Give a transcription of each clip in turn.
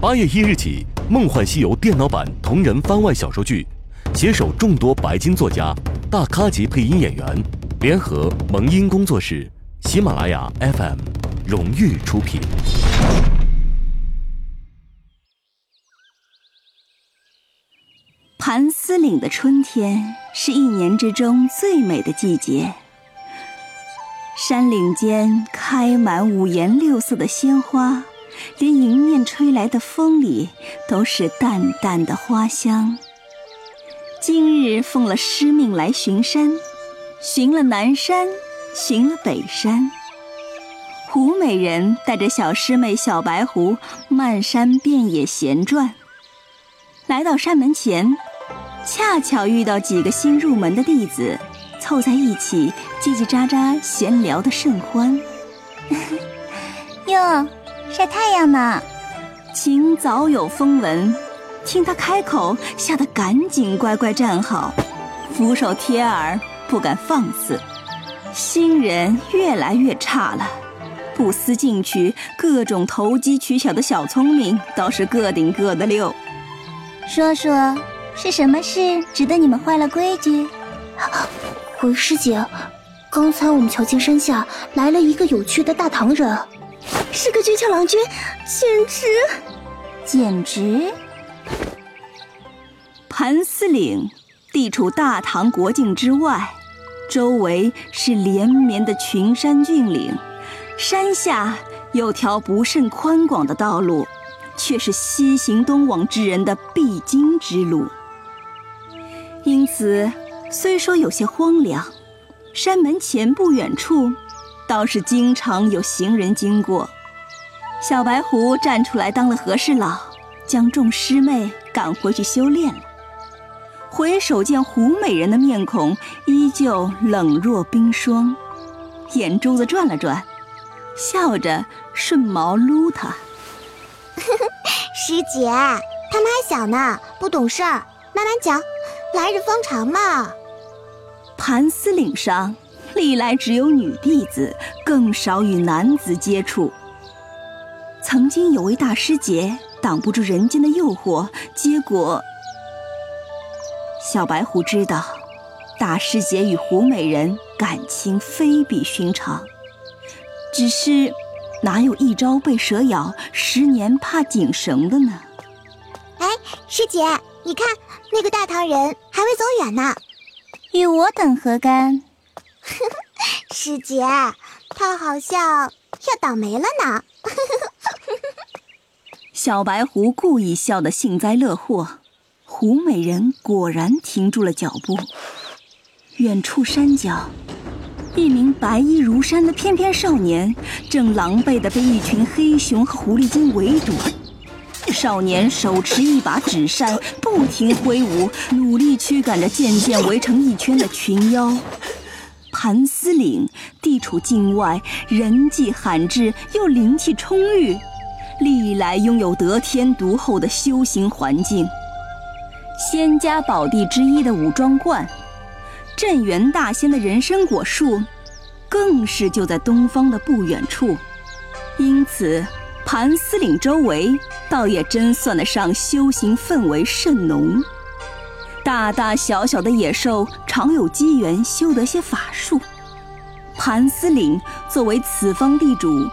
八月一日起，《梦幻西游》电脑版同人番外小说剧，携手众多白金作家、大咖级配音演员，联合萌音工作室、喜马拉雅 FM 荣誉出品。盘丝岭的春天是一年之中最美的季节，山岭间开满五颜六色的鲜花。连迎面吹来的风里都是淡淡的花香。今日奉了师命来巡山，巡了南山，巡了北山。胡美人带着小师妹小白狐漫山遍野闲转，来到山门前，恰巧遇到几个新入门的弟子，凑在一起叽叽喳喳闲聊的甚欢。哟。晒太阳呢，晴早有风闻，听他开口，吓得赶紧乖乖站好，俯首贴耳，不敢放肆。新人越来越差了，不思进取，各种投机取巧的小聪明倒是个顶个的溜。说说是什么事值得你们坏了规矩？回师姐，刚才我们瞧见山下来了一个有趣的大唐人。是个俊俏郎君，简直，简直！盘丝岭地处大唐国境之外，周围是连绵的群山峻岭，山下有条不甚宽广的道路，却是西行东往之人的必经之路。因此，虽说有些荒凉，山门前不远处，倒是经常有行人经过。小白狐站出来当了和事佬，将众师妹赶回去修炼了。回首见胡美人的面孔依旧冷若冰霜，眼珠子转了转，笑着顺毛撸她。师姐，他们还小呢，不懂事儿，慢慢讲，来日方长嘛。盘丝岭上历来只有女弟子，更少与男子接触。曾经有位大师姐挡不住人间的诱惑，结果小白狐知道，大师姐与胡美人感情非比寻常。只是哪有一朝被蛇咬，十年怕井绳的呢？哎，师姐，你看那个大唐人还未走远呢，与我等何干？师姐，他好像要倒霉了呢。小白狐故意笑得幸灾乐祸，狐美人果然停住了脚步。远处山脚，一名白衣如山的翩翩少年正狼狈地被一群黑熊和狐狸精围堵。少年手持一把纸扇，不停挥舞，努力驱赶着渐渐围成一圈的群妖。盘丝岭地处境外，人迹罕至，又灵气充裕。历来拥有得天独厚的修行环境，仙家宝地之一的武庄观，镇元大仙的人参果树，更是就在东方的不远处。因此，盘丝岭周围倒也真算得上修行氛围甚浓。大大小小的野兽常有机缘修得些法术。盘丝岭作为此方地主。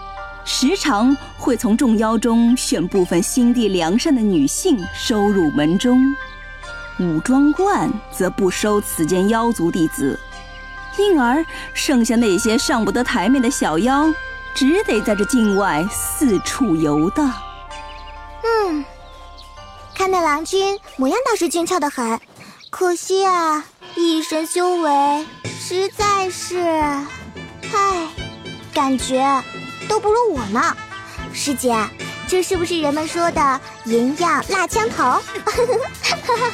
时常会从众妖中选部分心地良善的女性收入门中，武装观则不收此间妖族弟子，因而剩下那些上不得台面的小妖，只得在这境外四处游荡。嗯，看那郎君模样倒是俊俏的很，可惜啊，一身修为实在是，唉，感觉。都不如我呢，师姐，这是不是人们说的银样辣枪头？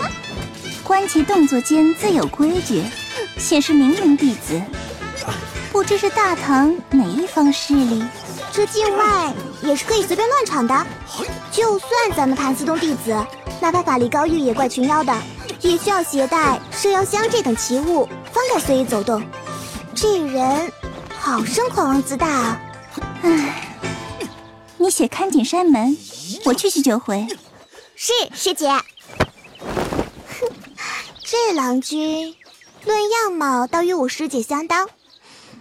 观其动作间自有规矩，显示名门弟子。不知是大唐哪一方势力？这境外也是可以随便乱闯的。就算咱们盘丝洞弟子，哪怕法力高于野怪群妖的，也需要携带摄妖香这等奇物，方敢随意走动。这人好生狂妄自大啊！唉，你且看紧山门，我去去就回。是师姐。哼，这郎君，论样貌倒与我师姐相当。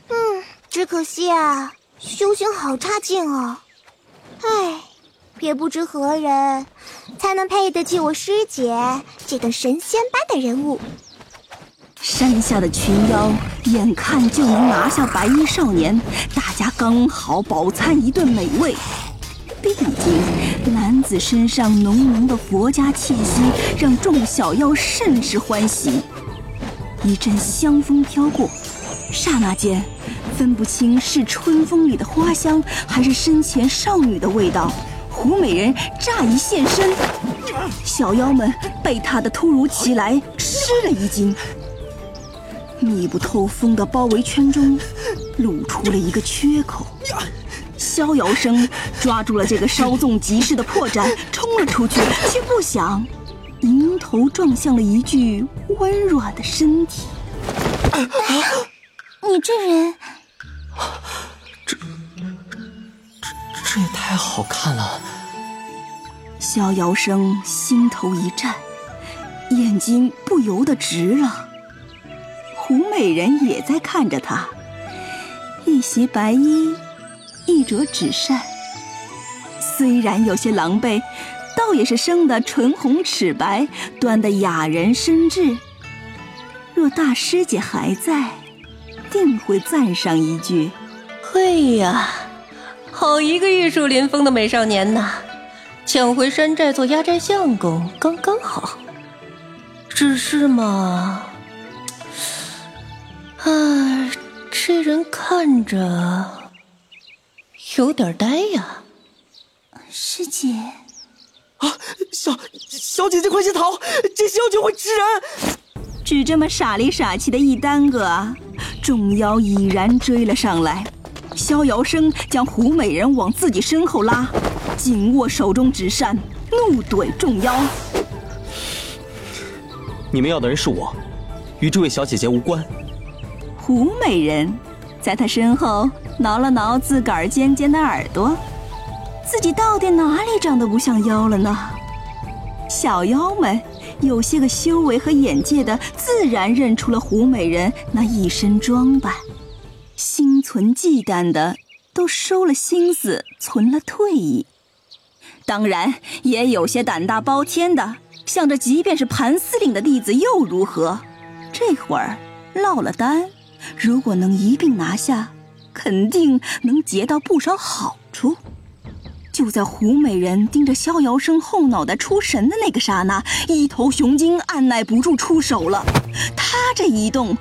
嗯，只可惜啊，修行好差劲哦。唉，也不知何人才能配得起我师姐这个神仙般的人物。山下的群妖眼看就能拿下白衣少年，大家刚好饱餐一顿美味。毕竟男子身上浓浓的佛家气息，让众小妖甚是欢喜。一阵香风飘过，刹那间分不清是春风里的花香，还是身前少女的味道。胡美人乍一现身，小妖们被她的突如其来吃了一惊。密不透风的包围圈中，露出了一个缺口。逍遥生抓住了这个稍纵即逝的破绽，冲了出去，却不想迎头撞向了一具温软的身体。你这人，这这这也太好看了！逍遥生心头一颤，眼睛不由得直了。胡美人也在看着他，一袭白衣，一折纸扇。虽然有些狼狈，倒也是生得唇红齿白，端得雅人深致。若大师姐还在，定会赞上一句：“嘿呀，好一个玉树临风的美少年呐！抢回山寨做压寨相公，刚刚好。只是嘛……”啊，这人看着有点呆呀，师姐。啊，小小姐姐快些逃，这妖精会吃人！只这么傻里傻气的一耽搁，众妖已然追了上来。逍遥生将胡美人往自己身后拉，紧握手中纸扇，怒怼众妖：“你们要的人是我，与这位小姐姐无关。”胡美人在他身后挠了挠自个儿尖尖的耳朵，自己到底哪里长得不像妖了呢？小妖们有些个修为和眼界的，自然认出了胡美人那一身装扮；心存忌惮的，都收了心思，存了退意。当然，也有些胆大包天的，想着即便是盘司令的弟子又如何？这会儿落了单。如果能一并拿下，肯定能结到不少好处。就在胡美人盯着逍遥生后脑袋出神的那个刹那，一头雄鹰按耐不住出手了。他这一动，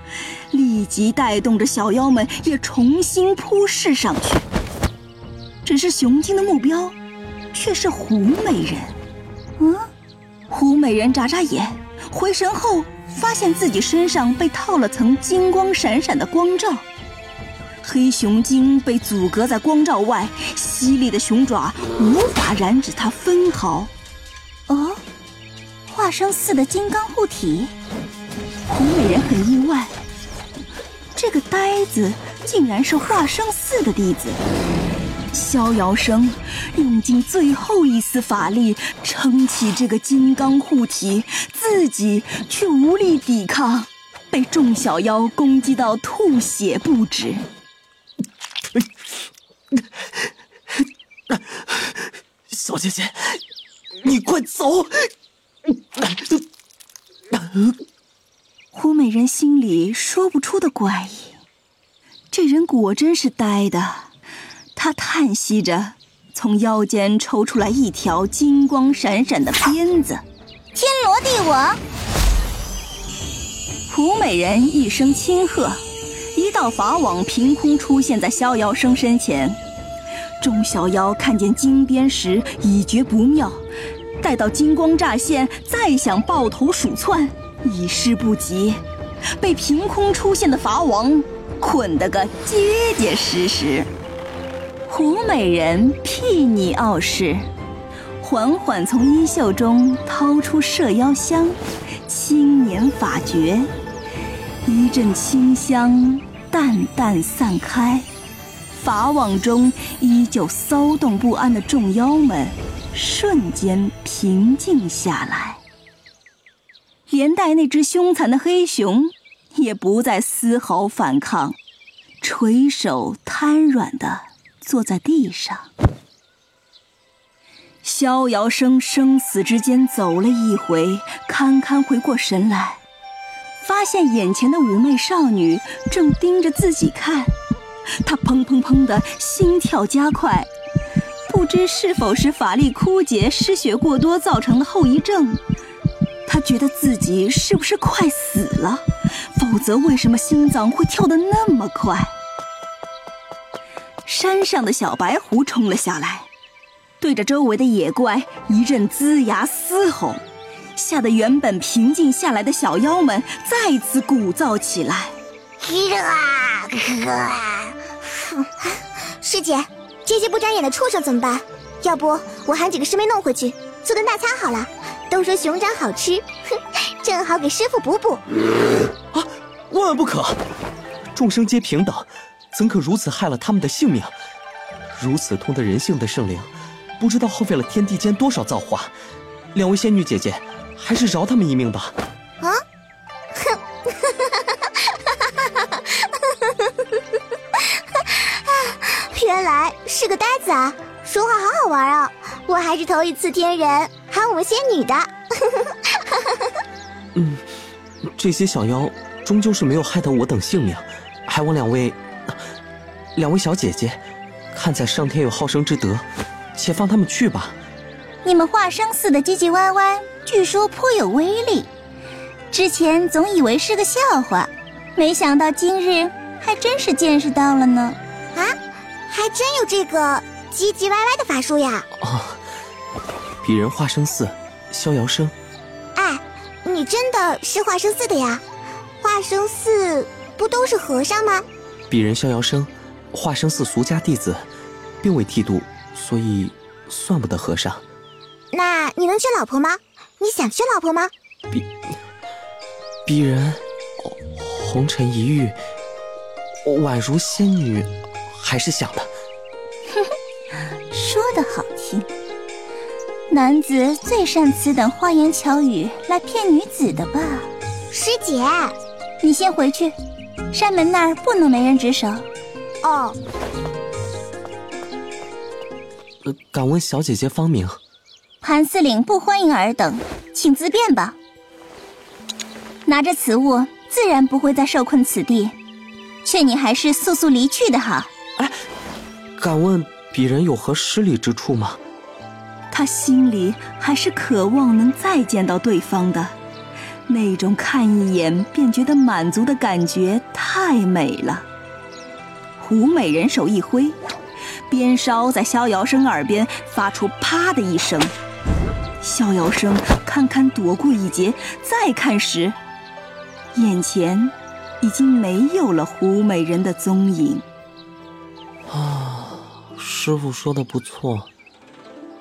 立即带动着小妖们也重新扑视上去。只是雄鹰的目标，却是胡美人。嗯，胡美人眨眨眼，回神后。发现自己身上被套了层金光闪闪的光罩，黑熊精被阻隔在光罩外，犀利的熊爪无法染指它分毫。哦，化生寺的金刚护体，胡美人很意外，这个呆子竟然是化生寺的弟子。逍遥生用尽最后一丝法力撑起这个金刚护体，自己却无力抵抗，被众小妖攻击到吐血不止。小姐姐，你快走！胡美人心里说不出的怪异，这人果真是呆的。他叹息着，从腰间抽出来一条金光闪闪的鞭子。天罗地网！胡美人一声轻喝，一道法网凭空出现在逍遥生身前。钟小妖看见金鞭时已觉不妙，待到金光乍现，再想抱头鼠窜，已是不及，被凭空出现的法网捆得个结结实实。胡美人睥睨傲视，缓缓从衣袖中掏出射妖香，轻捻法诀，一阵清香淡淡散开，法网中依旧骚动不安的众妖们，瞬间平静下来，连带那只凶残的黑熊也不再丝毫反抗，垂手瘫软的坐在地上。逍遥生生死之间走了一回，堪堪回过神来，发现眼前的妩媚少女正盯着自己看，他砰砰砰的心跳加快，不知是否是法力枯竭、失血过多造成的后遗症。他觉得自己是不是快死了？否则为什么心脏会跳得那么快？山上的小白狐冲了下来。对着周围的野怪一阵龇牙嘶吼，吓得原本平静下来的小妖们再次鼓噪起来。师姐，这些不长眼的畜生怎么办？要不我喊几个师妹弄回去做顿大餐好了。都说熊掌好吃，哼，正好给师傅补补。啊，万万不可！众生皆平等，怎可如此害了他们的性命？如此通得人性的圣灵。不知道耗费了天地间多少造化，两位仙女姐姐，还是饶他们一命吧。啊！哼！原来是个呆子啊，说话好好玩啊！我还是头一次听人喊我们仙女的。嗯，这些小妖终究是没有害得我等性命，还望两位，两位小姐姐，看在上天有好生之德。且放他们去吧。你们化生寺的唧唧歪歪，据说颇有威力。之前总以为是个笑话，没想到今日还真是见识到了呢。啊，还真有这个唧唧歪歪的法术呀！哦，鄙人化生寺，逍遥生。哎，你真的是化生寺的呀？化生寺不都是和尚吗？鄙人逍遥生，化生寺俗家弟子，并未剃度。所以，算不得和尚。那你能娶老婆吗？你想娶老婆吗？鄙鄙人红尘一遇，宛如仙女，还是想的。哼哼，说的好听。男子最善此等花言巧语来骗女子的吧？师姐，你先回去，山门那儿不能没人值守。哦。呃敢问小姐姐芳名？潘司令不欢迎尔等，请自便吧。拿着此物，自然不会再受困此地，劝你还是速速离去的好。哎，敢问鄙人有何失礼之处吗？他心里还是渴望能再见到对方的，那种看一眼便觉得满足的感觉太美了。胡美人手一挥。鞭梢在逍遥生耳边发出“啪”的一声，逍遥生堪堪躲过一劫。再看时，眼前已经没有了胡美人的踪影。啊，师傅说的不错，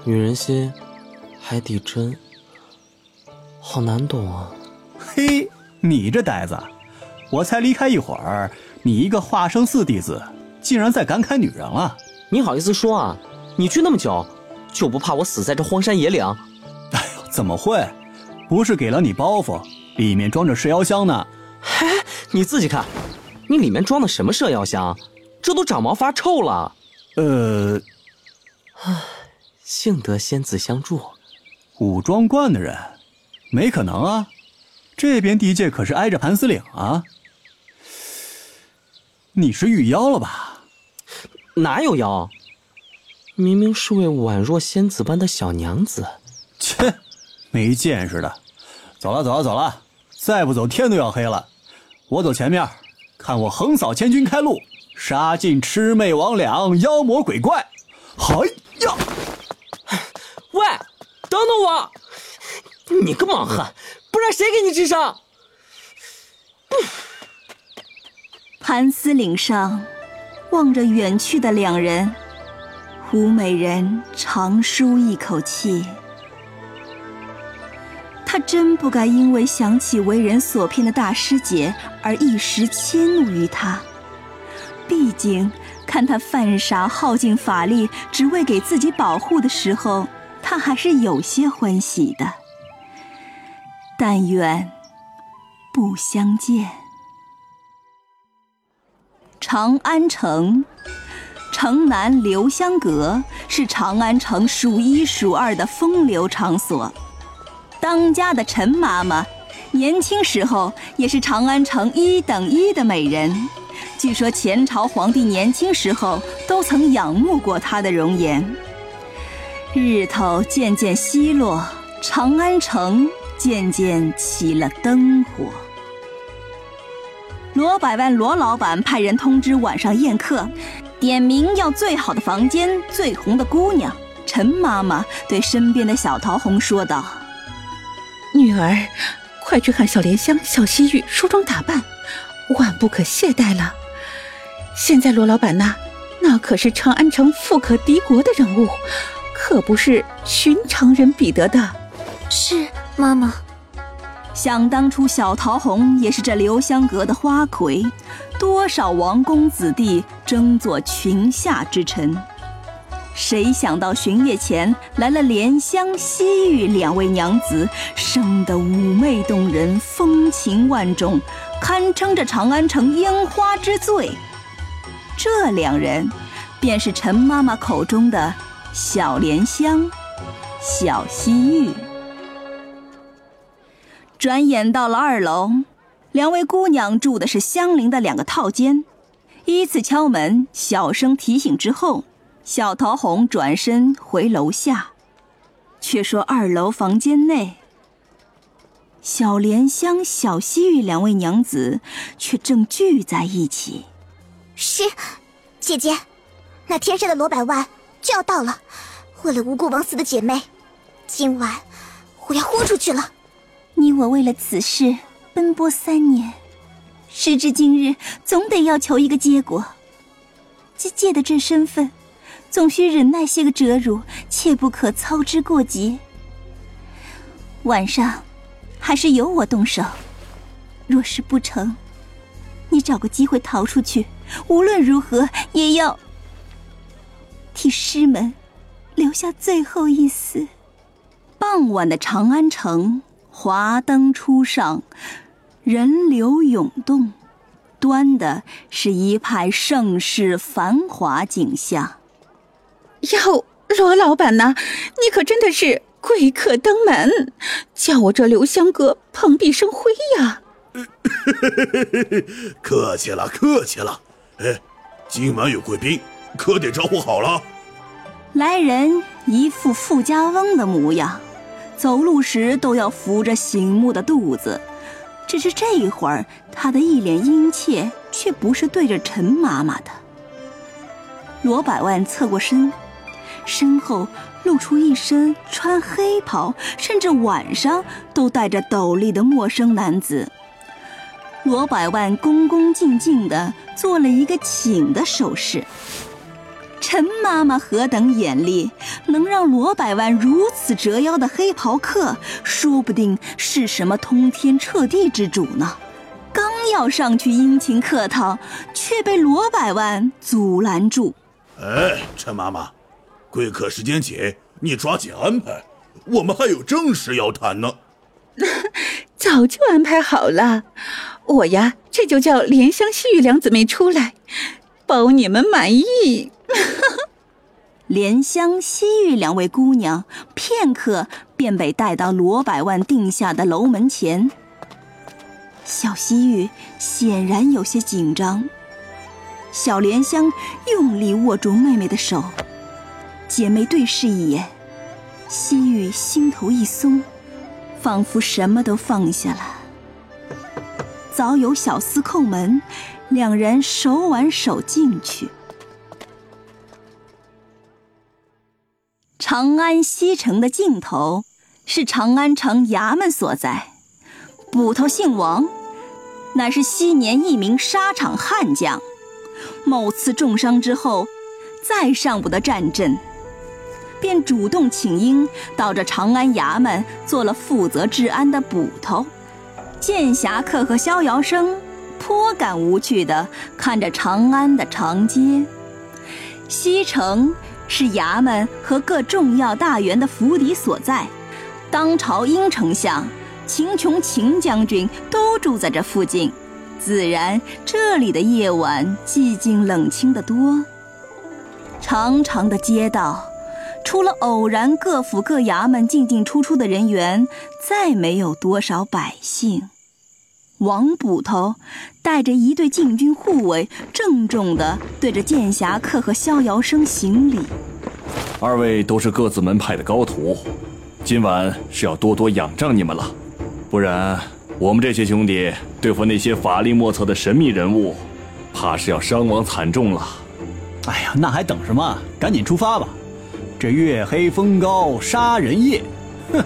女人心海底针，好难懂啊。嘿，你这呆子，我才离开一会儿，你一个化生寺弟子，竟然在感慨女人了。你好意思说啊？你去那么久，就不怕我死在这荒山野岭？哎呦，怎么会？不是给了你包袱，里面装着蛇妖香呢。嘿，你自己看，你里面装的什么蛇妖香？这都长毛发臭了。呃，唉，幸得仙子相助。武装观的人，没可能啊。这边地界可是挨着盘丝岭啊。你是遇妖了吧？哪有妖？明明是位宛若仙子般的小娘子。切，没见识的。走了，走了，走了。再不走，天都要黑了。我走前面，看我横扫千军开路，杀尽魑魅魍魉、妖魔鬼怪。嗨呀！喂，等等我！你个莽汉，不然谁给你治伤？盘丝岭上。望着远去的两人，胡美人长舒一口气。她真不该因为想起为人所骗的大师姐而一时迁怒于他。毕竟看他犯傻，耗尽法力，只为给自己保护的时候，他还是有些欢喜的。但愿不相见。长安城，城南留香阁是长安城数一数二的风流场所。当家的陈妈妈，年轻时候也是长安城一等一的美人。据说前朝皇帝年轻时候都曾仰慕过她的容颜。日头渐渐西落，长安城渐渐起了灯火。罗百万罗老板派人通知晚上宴客，点名要最好的房间、最红的姑娘。陈妈妈对身边的小桃红说道：“女儿，快去看小莲香、小西域梳妆打扮，万不可懈怠了。”现在罗老板呐，那可是长安城富可敌国的人物，可不是寻常人比得的。是妈妈。想当初，小桃红也是这留香阁的花魁，多少王公子弟争做裙下之臣。谁想到巡夜前来了莲香、西域两位娘子，生得妩媚动人，风情万种，堪称这长安城烟花之最。这两人，便是陈妈妈口中的小莲香、小西域。转眼到了二楼，两位姑娘住的是相邻的两个套间。依次敲门，小声提醒之后，小桃红转身回楼下。却说二楼房间内，小莲香、小西域两位娘子却正聚在一起。是，姐姐，那天上的罗百万就要到了。为了无辜枉死的姐妹，今晚我要豁出去了。你我为了此事奔波三年，时至今日，总得要求一个结果。借借的这身份，总需忍耐些个折辱，切不可操之过急。晚上，还是由我动手。若是不成，你找个机会逃出去。无论如何，也要替师门留下最后一丝。傍晚的长安城，华灯初上，人流涌动，端的是一派盛世繁华景象。哟，罗老板呐，你可真的是贵客登门，叫我这留香阁蓬荜生辉呀！客气了，客气了。哎，今晚有贵宾，可得招呼好了。来人一副富家翁的模样，走路时都要扶着醒目的肚子。只是这一会儿，他的一脸殷切，却不是对着陈妈妈的。罗百万侧过身，身后露出一身穿黑袍，甚至晚上都戴着斗笠的陌生男子。罗百万恭恭敬敬地做了一个请的手势。陈妈妈何等眼力，能让罗百万如此折腰的黑袍客，说不定是什么通天彻地之主呢？刚要上去殷勤客套，却被罗百万阻拦住。哎，陈妈妈，贵客时间紧，你抓紧安排，我们还有正事要谈呢。早就安排好了。我呀，这就叫怜香、惜玉两姊妹出来，包你们满意。哈哈莲香、西域两位姑娘片刻便被带到罗百万定下的楼门前。小西域显然有些紧张，小莲香用力握住妹妹的手，姐妹对视一眼，西域心头一松，仿佛什么都放下了。早有小厮叩门，两人手挽手进去。长安西城的尽头是长安城衙门所在，捕头姓王，乃是昔年一名沙场悍将，某次重伤之后，再上不得战阵，便主动请缨到这长安衙门做了负责治安的捕头。剑侠客和逍遥生颇感无趣的看着长安的长街，西城是衙门和各重要大员的府邸所在，当朝殷丞相、秦琼秦将军都住在这附近，自然这里的夜晚寂静冷清得多。长长的街道，除了偶然各府各衙门进进出出的人员，再没有多少百姓。王捕头带着一队禁军护卫，郑重地对着剑侠客和逍遥生行礼。二位都是各自门派的高徒，今晚是要多多仰仗你们了，不然我们这些兄弟对付那些法力莫测的神秘人物，怕是要伤亡惨重了。哎呀，那还等什么？赶紧出发吧！这月黑风高杀人夜，哼！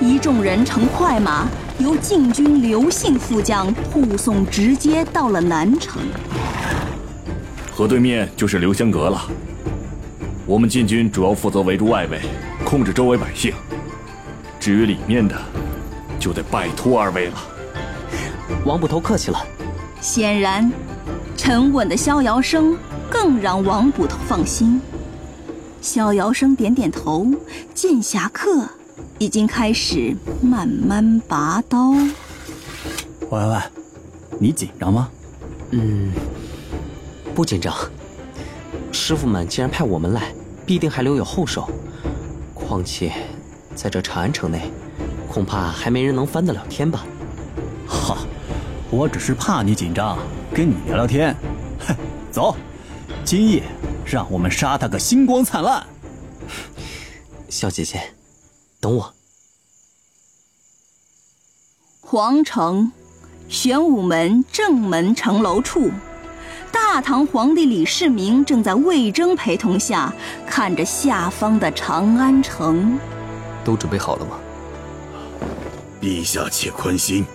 一众人乘快马。由禁军刘姓副将护送，直接到了南城。河对面就是刘香阁了。我们禁军主要负责围住外围，控制周围百姓。至于里面的，就得拜托二位了。王捕头客气了。显然，沉稳的逍遥生更让王捕头放心。逍遥生点点头，剑侠客。已经开始慢慢拔刀。喂喂喂，你紧张吗？嗯，不紧张。师傅们既然派我们来，必定还留有后手。况且，在这长安城内，恐怕还没人能翻得了天吧？哈，我只是怕你紧张，跟你聊聊天。哼，走，今夜让我们杀他个星光灿烂。小姐姐。等我。皇城玄武门正门城楼处，大唐皇帝李世民正在魏征陪同下看着下方的长安城。都准备好了吗？陛下且宽心，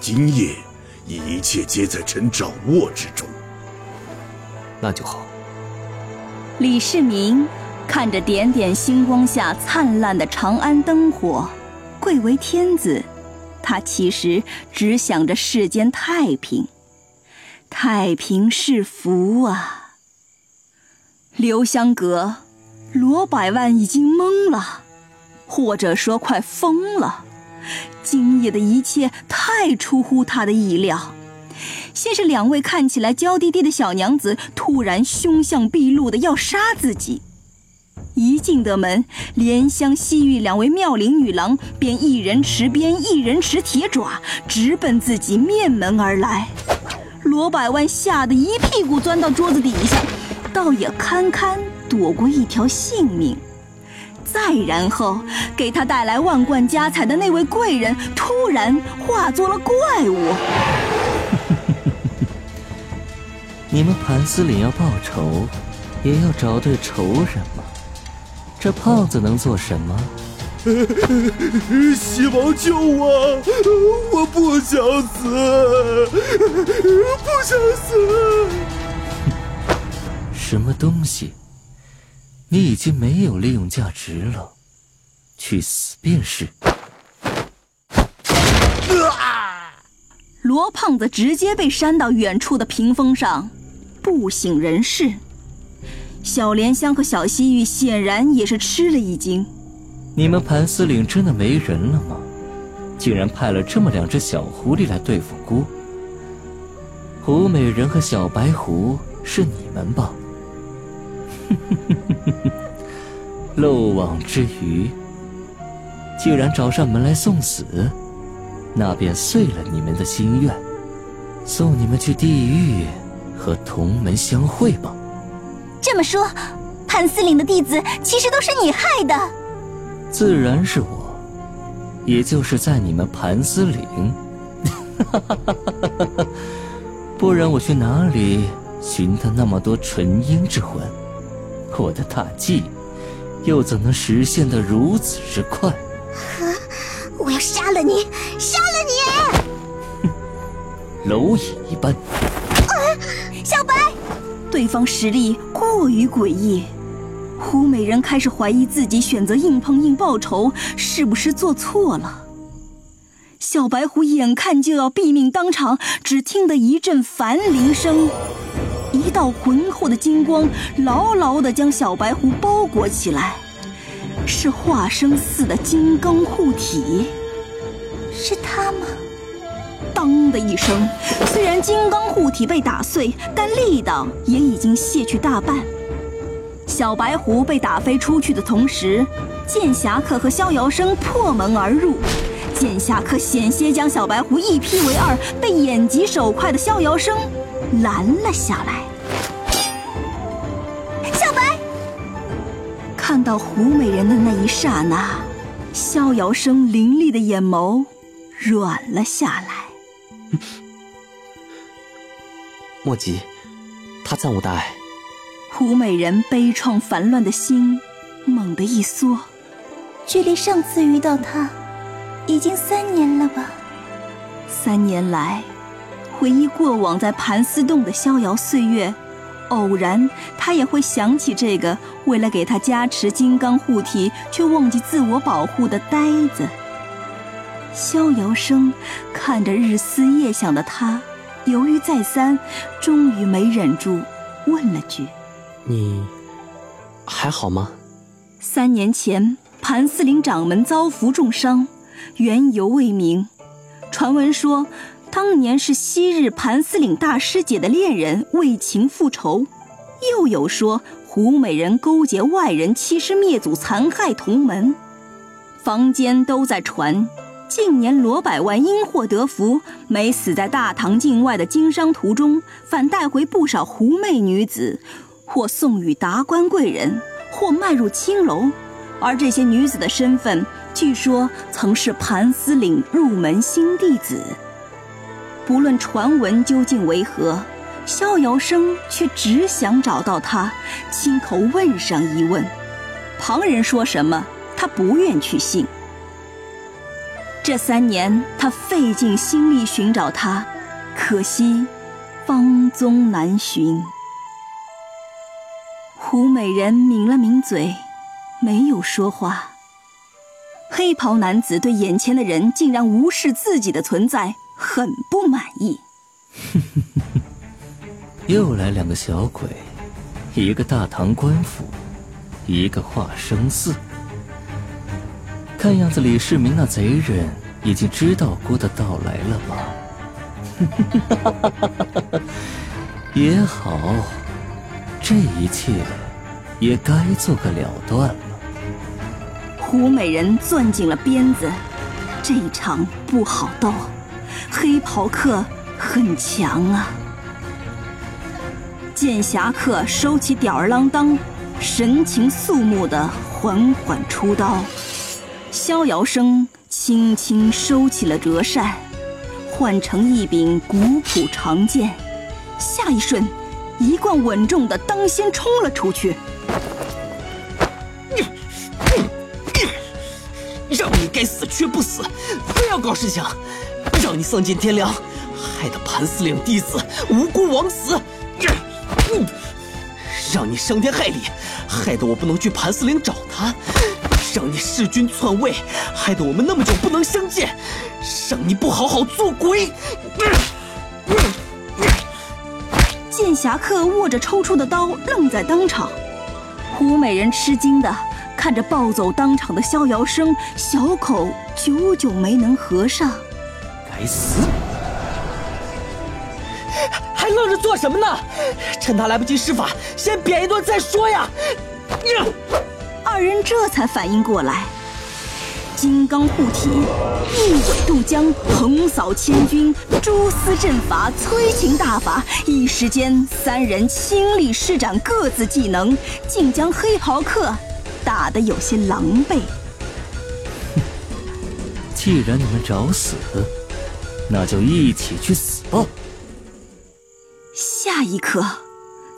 今夜一切皆在臣掌握之中。那就好。李世民。看着点点星光下灿烂的长安灯火，贵为天子，他其实只想着世间太平，太平是福啊。留香阁，罗百万已经懵了，或者说快疯了。今夜的一切太出乎他的意料。先是两位看起来娇滴滴的小娘子突然凶相毕露的要杀自己。一进得门，莲香、西域两位妙龄女郎便一人持鞭，一人持铁爪，直奔自己面门而来。罗百万吓得一屁股钻到桌子底下，倒也堪堪躲过一条性命。再然后，给他带来万贯家财的那位贵人突然化作了怪物。你们盘丝岭要报仇，也要找对仇人吗？这胖子能做什么？希王救我！我不想死，不想死！什么东西？你已经没有利用价值了，去死便是。啊罗胖子直接被扇到远处的屏风上，不省人事。小莲香和小西域显然也是吃了一惊。你们盘丝岭真的没人了吗？竟然派了这么两只小狐狸来对付姑。胡美人和小白狐是你们吧？漏网之鱼。既然找上门来送死，那便遂了你们的心愿，送你们去地狱和同门相会吧。这么说，盘丝岭的弟子其实都是你害的。自然是我，也就是在你们盘丝岭。不然我去哪里寻得那么多纯阴之魂？我的大计又怎能实现的如此之快？我要杀了你，杀了你！蝼蚁一般。小白。对方实力过于诡异，胡美人开始怀疑自己选择硬碰硬报仇是不是做错了。小白狐眼看就要毙命当场，只听得一阵梵铃声，一道。浑厚的金光牢牢地将小白狐包裹起来，是化生寺的金刚护体。是他吗？当的一声，虽然金刚护体被打碎，但力道也已经卸去大半。小白狐被打飞出去的同时，剑侠客和逍遥生破门而入。剑侠客险些将小白狐一劈为二，被眼疾手快的逍遥生拦了下来。小白，看到胡美人的那一刹那，逍遥生凌厉的眼眸软了下来。莫急，他暂无大碍。胡美人悲怆烦乱的心猛地一缩，距离上次遇到他。已经三年了吧？三年来，回忆过往在盘丝洞的逍遥岁月，偶然他也会想起这个为了给他加持金刚护体却忘记自我保护的呆子。逍遥生看着日思夜想的他，犹豫再三，终于没忍住问了句：“你还好吗？”三年前，盘丝岭掌门遭伏重伤。缘由未明，传闻说，当年是昔日盘丝岭大师姐的恋人为情复仇；又有说胡美人勾结外人欺师灭祖，残害同门。坊间都在传，近年罗百万因祸得福，没死在大唐境外的经商途中，反带回不少狐媚女子，或送与达官贵人，或卖入青楼，而这些女子的身份。据说曾是盘丝岭入门新弟子。不论传闻究竟为何，逍遥生却只想找到他，亲口问上一问。旁人说什么，他不愿去信。这三年，他费尽心力寻找他，可惜芳踪难寻。胡美人抿了抿嘴，没有说话。黑袍男子对眼前的人竟然无视自己的存在，很不满意。又来两个小鬼，一个大唐官府，一个化生寺。看样子李世民那贼人已经知道郭的到来了吧？也好，这一切也该做个了断了。胡美人攥紧了鞭子，这一场不好斗，黑袍客很强啊。剑侠客收起吊儿郎当，神情肃穆的缓缓出刀。逍遥生轻轻收起了折扇，换成一柄古朴长剑，下一瞬，一贯稳重的当先冲了出去。让你该死却不死，非要搞事情，让你丧尽天良，害得盘丝岭弟子无辜枉死，让你伤天害理，害得我不能去盘丝岭找他，让你弑君篡位，害得我们那么久不能相见，让你不好好做鬼。剑侠客握着抽出的刀，愣在当场。胡美人吃惊的。看着暴走当场的逍遥生，小口久久没能合上。该死！还愣着做什么呢？趁他来不及施法，先扁一顿再说呀！二人这才反应过来，金刚护体，一尾渡江，横扫千军，蛛丝阵法，催情大法，一时间三人倾力施展各自技能，竟将黑袍客。打得有些狼狈。既然你们找死，那就一起去死吧！下一刻，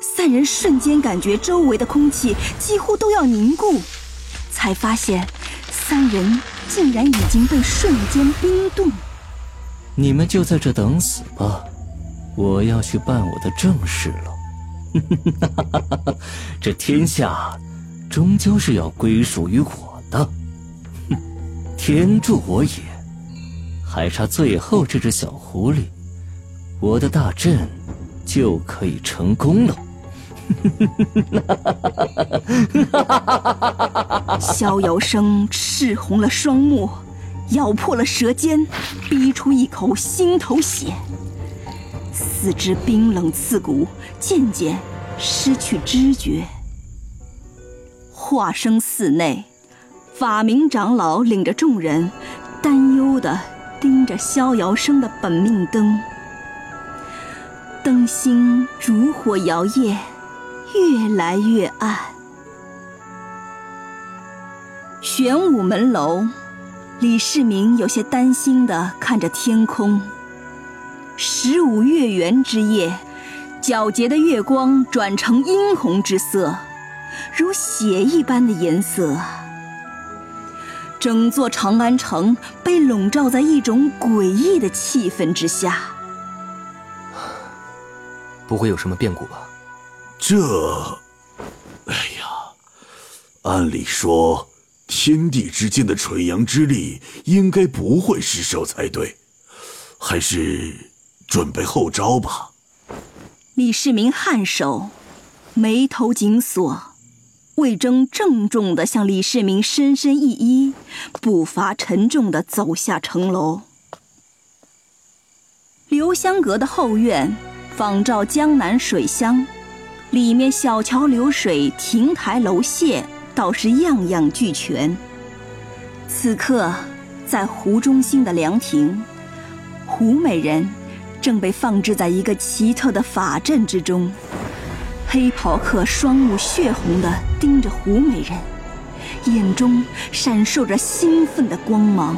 三人瞬间感觉周围的空气几乎都要凝固，才发现三人竟然已经被瞬间冰冻。你们就在这等死吧，我要去办我的正事了。这天下……终究是要归属于我的，天助我也！还差最后这只小狐狸，我的大阵就可以成功了。逍遥生赤红了双目，咬破了舌尖，逼出一口心头血，四肢冰冷刺骨，渐渐失去知觉。化生寺内，法明长老领着众人，担忧地盯着逍遥生的本命灯。灯芯如火摇曳，越来越暗。玄武门楼，李世民有些担心地看着天空。十五月圆之夜，皎洁的月光转成殷红之色，如血一般的颜色。整座长安城被笼罩在一种诡异的气氛之下。不会有什么变故吧？这，哎呀，按理说天地之间的纯阳之力应该不会失手才对，还是准备后招吧。李世民颔首，眉头紧锁，魏征郑重的向李世民深深一揖，步伐沉重的走下城楼。留香阁的后院。仿照江南水乡，里面小桥流水、亭台楼榭倒是样样俱全。此刻，在湖中心的凉亭，胡美人正被放置在一个奇特的法阵之中。黑袍客双目血红地盯着胡美人，眼中闪烁着兴奋的光芒。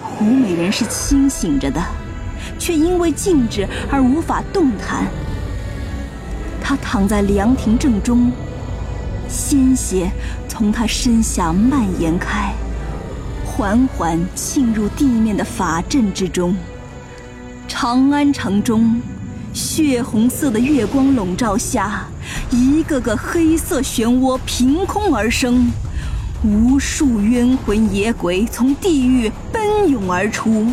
胡美人是清醒着的。却因为静止而无法动弹。他躺在凉亭正中，鲜血从他身下蔓延开，缓缓浸入地面的法阵之中。长安城中，血红色的月光笼罩下，一个个黑色漩涡凭空而生，无数冤魂野鬼从地狱奔涌而出。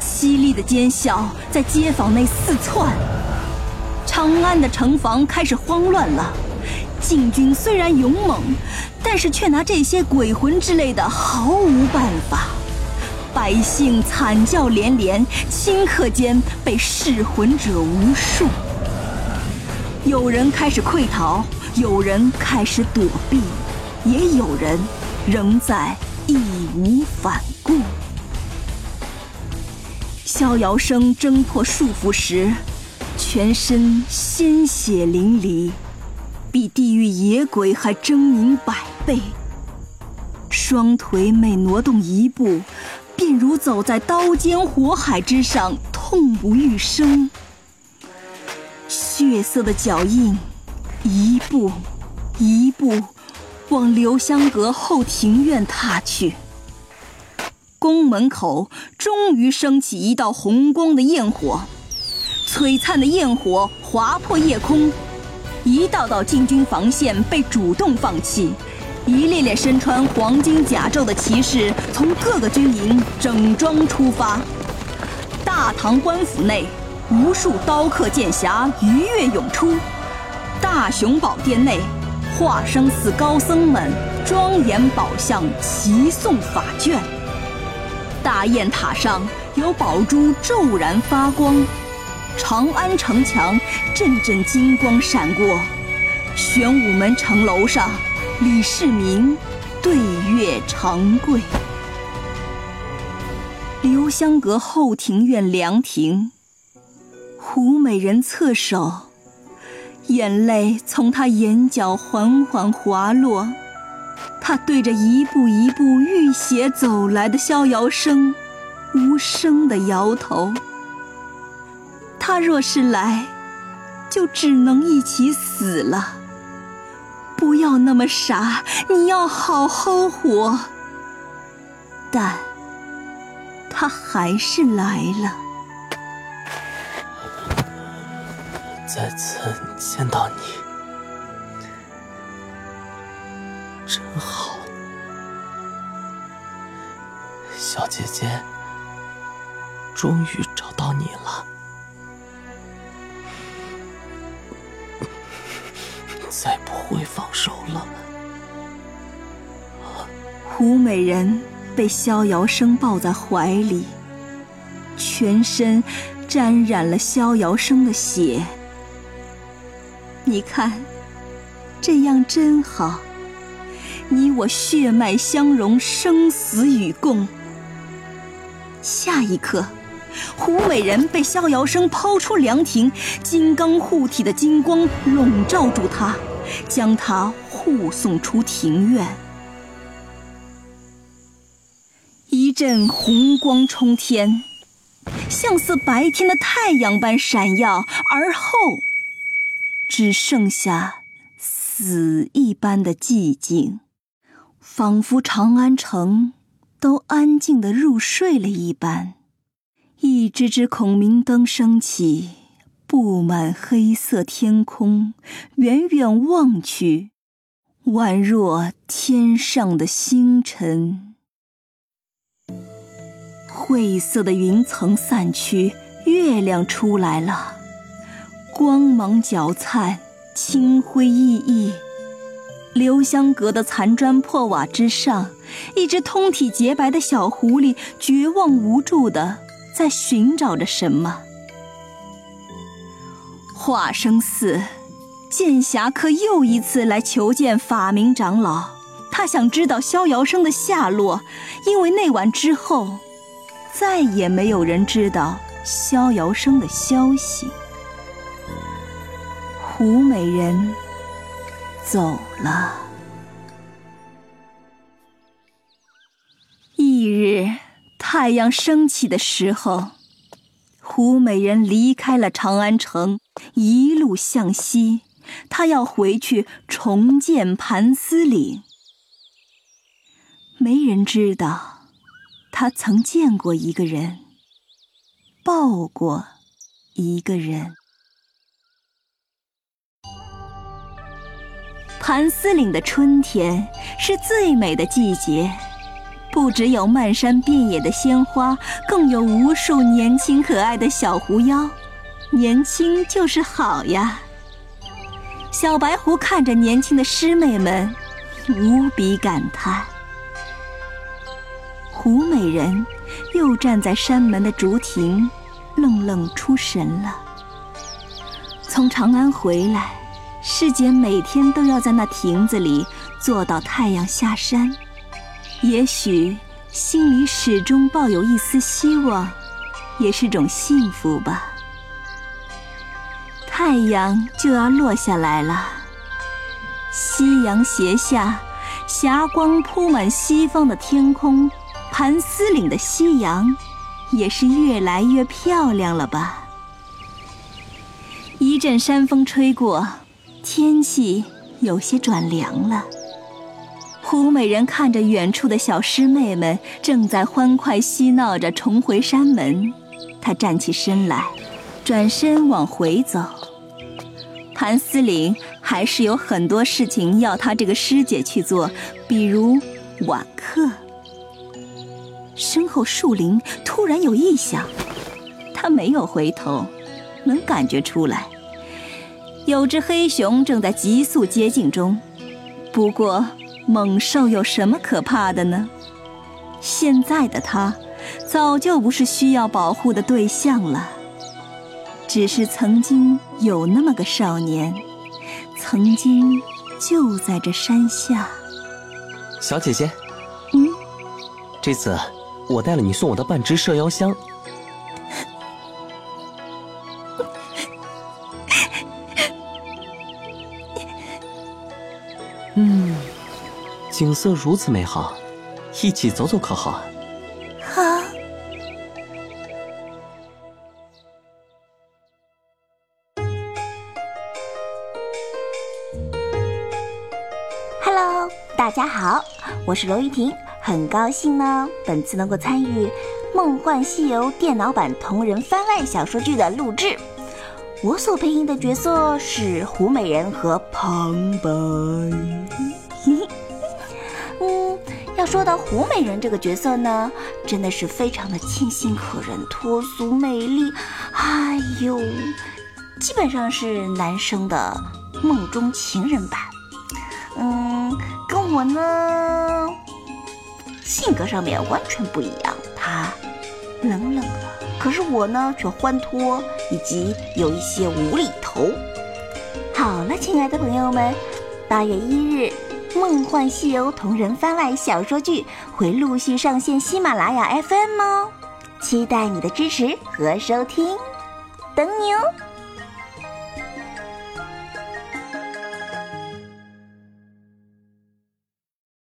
凄厉的尖啸在街坊内四窜，长安的城防开始慌乱了。禁军虽然勇猛，但是却拿这些鬼魂之类的毫无办法。百姓惨叫连连，顷刻间被噬魂者无数。有人开始溃逃，有人开始躲避，也有人仍在义无反顾。逍遥生挣脱束缚时，全身鲜血淋漓，比地狱野鬼还狰狞百倍。双腿每挪动一步，便如走在刀尖火海之上，痛不欲生。血色的脚印，一步一步往留香阁后庭院踏去。宫门口终于升起一道红光的焰火，璀璨的焰火划破夜空，一道道禁军防线被主动放弃，一列列身穿黄金甲胄的骑士从各个军营整装出发。大唐官府内，无数刀客剑侠鱼跃涌出；大雄宝殿内，化生寺高僧们庄严宝相齐诵法卷。大雁塔上有宝珠骤然发光，长安城墙阵阵金光闪过，玄武门城楼上，李世民对月长跪。留香阁后庭院凉亭，胡美人侧首，眼泪从她眼角缓缓滑落。他对着一步一步浴血走来的逍遥生，无声的摇头。他若是来，就只能一起死了。不要那么傻，你要好好活。但，他还是来了。再次见到你。真好，小姐姐，终于找到你了。会放手了。胡美人被逍遥生抱在怀里，全身沾染了逍遥生的血。你看，这样真好，你我血脉相融，生死与共。下一刻。胡美人被逍遥生抛出凉亭，金刚护体的金光笼罩住她，将他护送出庭院。一阵红光冲天，像似白天的太阳般闪耀，而后只剩下死一般的寂静，仿佛长安城都安静的入睡了一般。一只只孔明灯升起，布满黑色天空。远远望去，宛若天上的星辰。晦色的云层散去，月亮出来了，光芒皎灿，清辉熠熠。留香阁的残砖破瓦之上，一只通体洁白的小狐狸，绝望无助的。在寻找着什么？华生寺剑侠客又一次来求见法明长老，他想知道逍遥生的下落，因为那晚之后，再也没有人知道逍遥生的消息。胡美人走了，翌日。太阳升起的时候，胡美人离开了长安城，一路向西。他要回去重建盘丝岭。没人知道，他曾见过一个人，抱过一个人。盘丝岭的春天是最美的季节。不只有漫山遍野的鲜花，更有无数年轻可爱的小狐妖。年轻就是好呀！小白狐看着年轻的师妹们，无比感叹。胡美人又站在山门的竹亭，愣愣出神了。从长安回来，师姐每天都要在那亭子里坐到太阳下山。也许心里始终抱有一丝希望，也是种幸福吧。太阳就要落下来了，夕阳斜下，霞光铺满西方的天空，盘丝岭的夕阳也是越来越漂亮了吧。一阵山风吹过，天气有些转凉了。胡美人看着远处的小师妹们正在欢快嬉闹着重回山门，她站起身来，转身往回走。盘丝岭还是有很多事情要她这个师姐去做，比如晚课。身后树林突然有异响，她没有回头，能感觉出来，有只黑熊正在急速接近中。不过。猛兽有什么可怕的呢？现在的他，早就不是需要保护的对象了。只是曾经有那么个少年，曾经就在这山下。小姐姐，嗯，这次我带了你送我的半只麝妖香。嗯。景色如此美好，一起走走可好？好。大家好，我是娄玉婷，很高兴呢，本次能够参与《梦幻西游》电脑版同人番外小说剧的录制。我所配音的角色是胡美人和旁白。嗯，要说到胡美人这个角色呢，真的是非常的清新可人、脱俗美丽，哎呦，基本上是男生的梦中情人版。嗯，我呢性格上面完全不一样。他冷冷的，可是我呢却欢脱，以及有一些无厘头。好了，亲爱的朋友们，八月一日，《梦幻西游》同人番外小说剧会陆续上线喜马拉雅 FM 哦，期待你的支持和收听，等你哦。